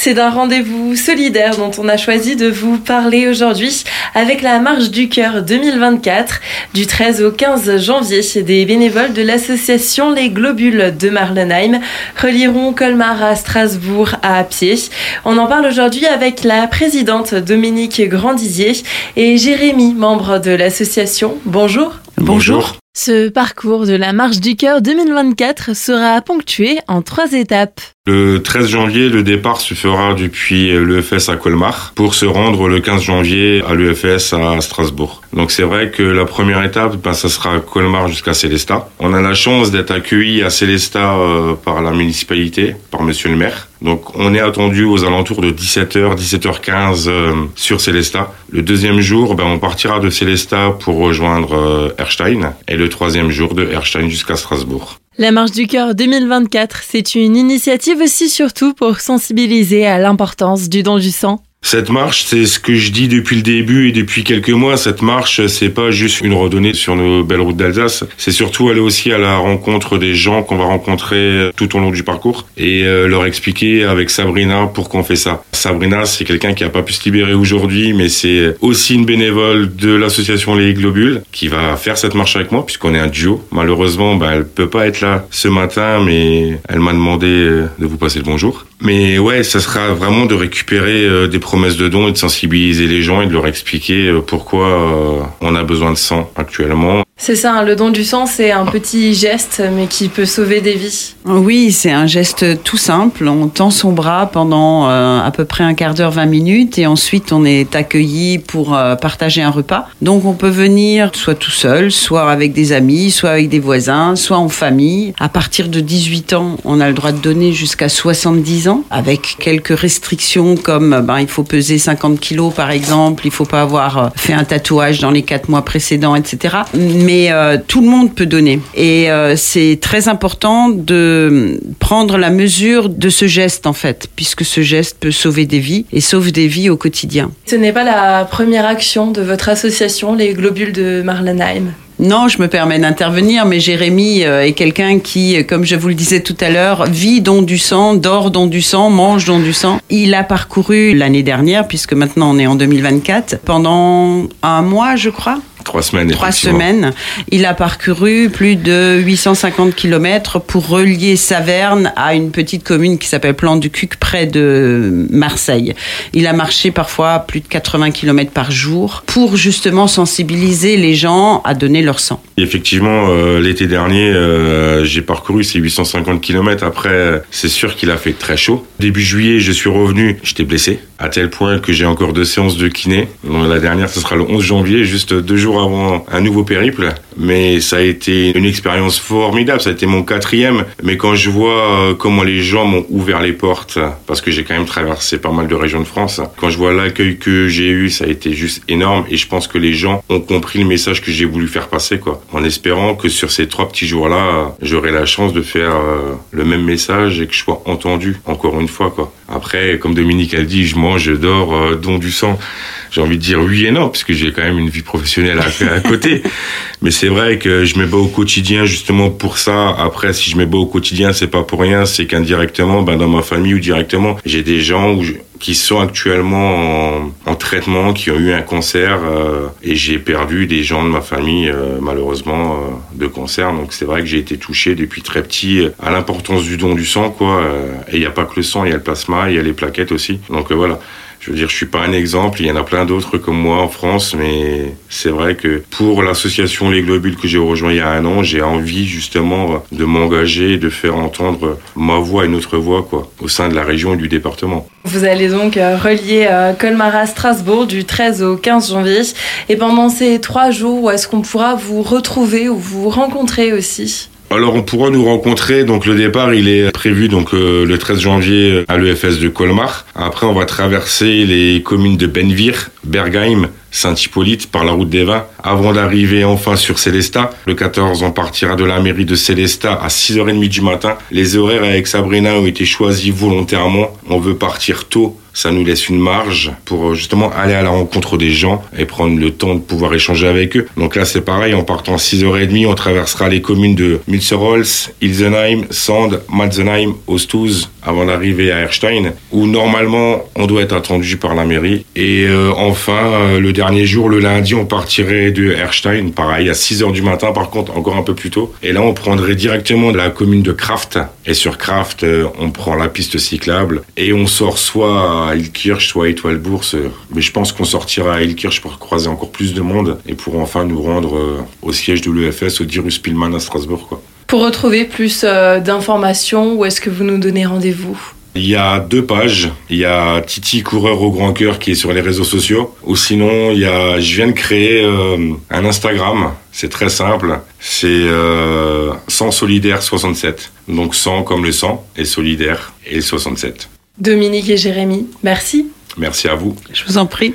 C'est d'un rendez-vous solidaire dont on a choisi de vous parler aujourd'hui avec la Marche du Cœur 2024 du 13 au 15 janvier. Des bénévoles de l'association Les Globules de Marlenheim relieront Colmar à Strasbourg à pied. On en parle aujourd'hui avec la présidente Dominique Grandizier et Jérémy, membre de l'association. Bonjour. Bonjour. Ce parcours de la Marche du Cœur 2024 sera ponctué en trois étapes. Le 13 janvier, le départ se fera depuis l'EFS à Colmar pour se rendre le 15 janvier à l'EFS à Strasbourg. Donc c'est vrai que la première étape, ben, ça sera Colmar jusqu'à Célestat. On a la chance d'être accueilli à Célestat euh, par la municipalité, par monsieur le maire. Donc on est attendu aux alentours de 17h, 17h15 euh, sur Célestat. Le deuxième jour, ben, on partira de Célestat pour rejoindre euh, Erstein le troisième jour de Erstein jusqu'à Strasbourg. La Marche du Cœur 2024, c'est une initiative aussi surtout pour sensibiliser à l'importance du don du sang. Cette marche, c'est ce que je dis depuis le début et depuis quelques mois. Cette marche, c'est pas juste une randonnée sur nos belles routes d'Alsace. C'est surtout aller aussi à la rencontre des gens qu'on va rencontrer tout au long du parcours et euh, leur expliquer avec Sabrina pourquoi on fait ça. Sabrina, c'est quelqu'un qui a pas pu se libérer aujourd'hui, mais c'est aussi une bénévole de l'association Les Globules qui va faire cette marche avec moi puisqu'on est un duo. Malheureusement, bah, elle peut pas être là ce matin, mais elle m'a demandé euh, de vous passer le bonjour. Mais ouais, ça sera vraiment de récupérer euh, des promesses de dons et de sensibiliser les gens et de leur expliquer euh, pourquoi euh, on a besoin de sang actuellement. C'est ça, hein, le don du sang, c'est un petit geste, mais qui peut sauver des vies. Oui, c'est un geste tout simple. On tend son bras pendant à peu près un quart d'heure, 20 minutes, et ensuite on est accueilli pour partager un repas. Donc on peut venir soit tout seul, soit avec des amis, soit avec des voisins, soit en famille. À partir de 18 ans, on a le droit de donner jusqu'à 70 ans avec quelques restrictions comme ben, il faut peser 50 kilos par exemple, il faut pas avoir euh, fait un tatouage dans les quatre mois précédents, etc. euh, tout le monde peut donner. Et euh, c'est très important de prendre la mesure de ce geste en fait, puisque ce geste peut sauver des vies et sauve des vies au quotidien. Ce n'est pas la première action de votre association, les Globules de Marlenheim. Non, je me permets d'intervenir, mais Jérémy euh, est quelqu'un qui, comme je vous le disais tout à l'heure, vit don du sang, dort don du sang, mange don du sang. Il a parcouru l'année dernière, puisque maintenant on est en 2024, pendant un mois, je crois, Trois semaines. Trois semaines. Il a parcouru plus de 850 km pour relier Saverne à une petite commune qui s'appelle Plan du Cuc près de Marseille. Il a marché parfois plus de 80 km par jour pour justement sensibiliser les gens à donner leur sang. Effectivement, euh, l'été dernier, euh, j'ai parcouru ces 850 km. Après, c'est sûr qu'il a fait très chaud. Début juillet, je suis revenu, j'étais blessé, à tel point que j'ai encore deux séances de kiné. La dernière, ce sera le 11 janvier, juste deux jours avant un nouveau périple. Mais ça a été une expérience formidable. Ça a été mon quatrième. Mais quand je vois euh, comment les gens m'ont ouvert les portes, parce que j'ai quand même traversé pas mal de régions de France, quand je vois l'accueil que j'ai eu, ça a été juste énorme. Et je pense que les gens ont compris le message que j'ai voulu faire passer, quoi. En espérant que sur ces trois petits jours-là, j'aurai la chance de faire euh, le même message et que je sois entendu encore une fois, quoi. Après, comme Dominique a dit, je mange, je dors, euh, don du sang j'ai envie de dire oui et non, puisque j'ai quand même une vie professionnelle à côté. Mais c'est vrai que je me bats au quotidien justement pour ça. Après, si je me bats au quotidien, c'est pas pour rien, c'est qu'indirectement, ben, dans ma famille ou directement, j'ai des gens où qui sont actuellement en, traitement, qui ont eu un cancer, euh, et j'ai perdu des gens de ma famille, euh, malheureusement, euh, de cancer. Donc c'est vrai que j'ai été touché depuis très petit à l'importance du don du sang, quoi. et il n'y a pas que le sang, il y a le plasma, il y a les plaquettes aussi. Donc voilà. Je veux dire, je suis pas un exemple, il y en a plein d'autres comme moi en France, mais c'est vrai que pour l'association Les Globules que j'ai rejoint il y a un an, j'ai envie justement de m'engager et de faire entendre ma voix et notre voix, quoi, au sein de la région et du département. Vous allez donc euh, relier euh, Colmar à Strasbourg du 13 au 15 janvier. Et pendant ces trois jours, où est-ce qu'on pourra vous retrouver ou vous rencontrer aussi? Alors on pourra nous rencontrer, donc le départ il est prévu donc euh, le 13 janvier à l'EFS de Colmar. Après on va traverser les communes de Benvir, Bergheim, Saint-Hippolyte par la route des Vins avant d'arriver enfin sur Célestat. Le 14, on partira de la mairie de Célestat à 6h30 du matin. Les horaires avec Sabrina ont été choisis volontairement. On veut partir tôt. Ça nous laisse une marge pour justement aller à la rencontre des gens et prendre le temps de pouvoir échanger avec eux. Donc là, c'est pareil. En partant à 6h30, on traversera les communes de Münsterholz, Ilsenheim, Sand, Matzenheim, Ostuz, avant d'arriver à Erstein, où normalement on doit être attendu par la mairie. Et euh, enfin, euh, le dernier jour, le lundi, on partirait de Erstein, pareil, à 6 heures du matin, par contre, encore un peu plus tôt. Et là, on prendrait directement de la commune de Kraft. Et sur Kraft, euh, on prend la piste cyclable et on sort soit à Ilkirch, soit à Étoile Bourse. Mais je pense qu'on sortira à Ilkirch pour croiser encore plus de monde et pour enfin nous rendre au siège de l'EFS, au Dirus Pillman à Strasbourg, quoi. Pour retrouver plus euh, d'informations, où est-ce que vous nous donnez rendez-vous? Il y a deux pages. Il y a Titi Coureur au Grand Cœur qui est sur les réseaux sociaux. Ou sinon, il y a, je viens de créer euh, un Instagram. C'est très simple. C'est euh, 100 solidaire 67. Donc 100 comme le sang et solidaire et 67. Dominique et Jérémy, merci. Merci à vous. Je vous en prie.